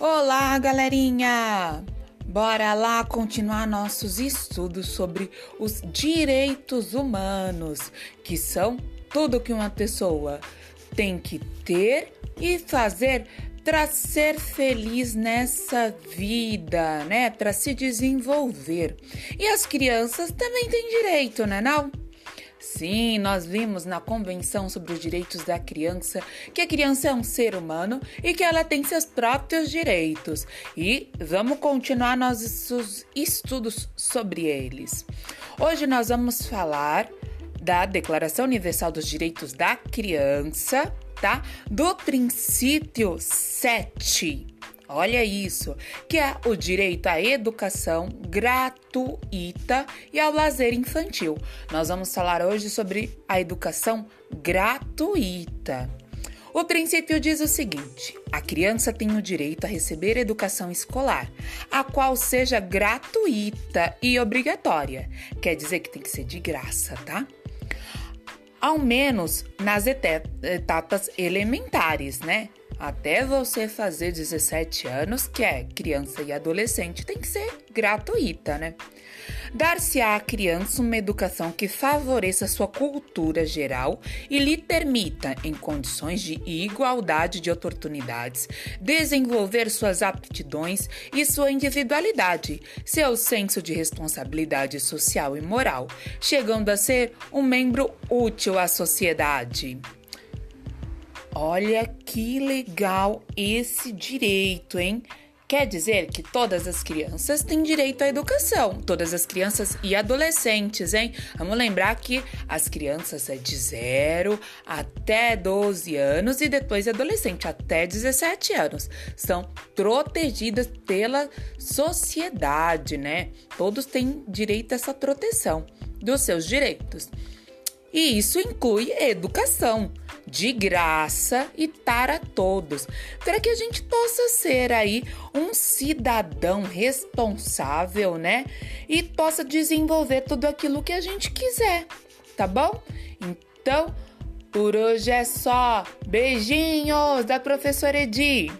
Olá, galerinha! Bora lá continuar nossos estudos sobre os direitos humanos, que são tudo que uma pessoa tem que ter e fazer para ser feliz nessa vida, né? Para se desenvolver. E as crianças também têm direito, né, não? Sim, nós vimos na Convenção sobre os Direitos da Criança que a criança é um ser humano e que ela tem seus próprios direitos. E vamos continuar nossos estudos sobre eles. Hoje nós vamos falar da Declaração Universal dos Direitos da Criança, tá? Do princípio 7 Olha isso, que é o direito à educação gratuita e ao lazer infantil. Nós vamos falar hoje sobre a educação gratuita. O princípio diz o seguinte: a criança tem o direito a receber educação escolar, a qual seja gratuita e obrigatória. Quer dizer que tem que ser de graça, tá? Ao menos nas etapas elementares, né? Até você fazer 17 anos, que é criança e adolescente, tem que ser gratuita, né? Dar-se à criança uma educação que favoreça sua cultura geral e lhe permita, em condições de igualdade de oportunidades, desenvolver suas aptidões e sua individualidade, seu senso de responsabilidade social e moral, chegando a ser um membro útil à sociedade. Olha que legal esse direito, hein? Quer dizer que todas as crianças têm direito à educação, todas as crianças e adolescentes, hein? Vamos lembrar que as crianças é de 0 até 12 anos e depois adolescente até 17 anos. São protegidas pela sociedade, né? Todos têm direito a essa proteção dos seus direitos. E isso inclui educação de graça e para todos, para que a gente possa ser aí um cidadão responsável, né? E possa desenvolver tudo aquilo que a gente quiser, tá bom? Então, por hoje é só. Beijinhos da professora Edi.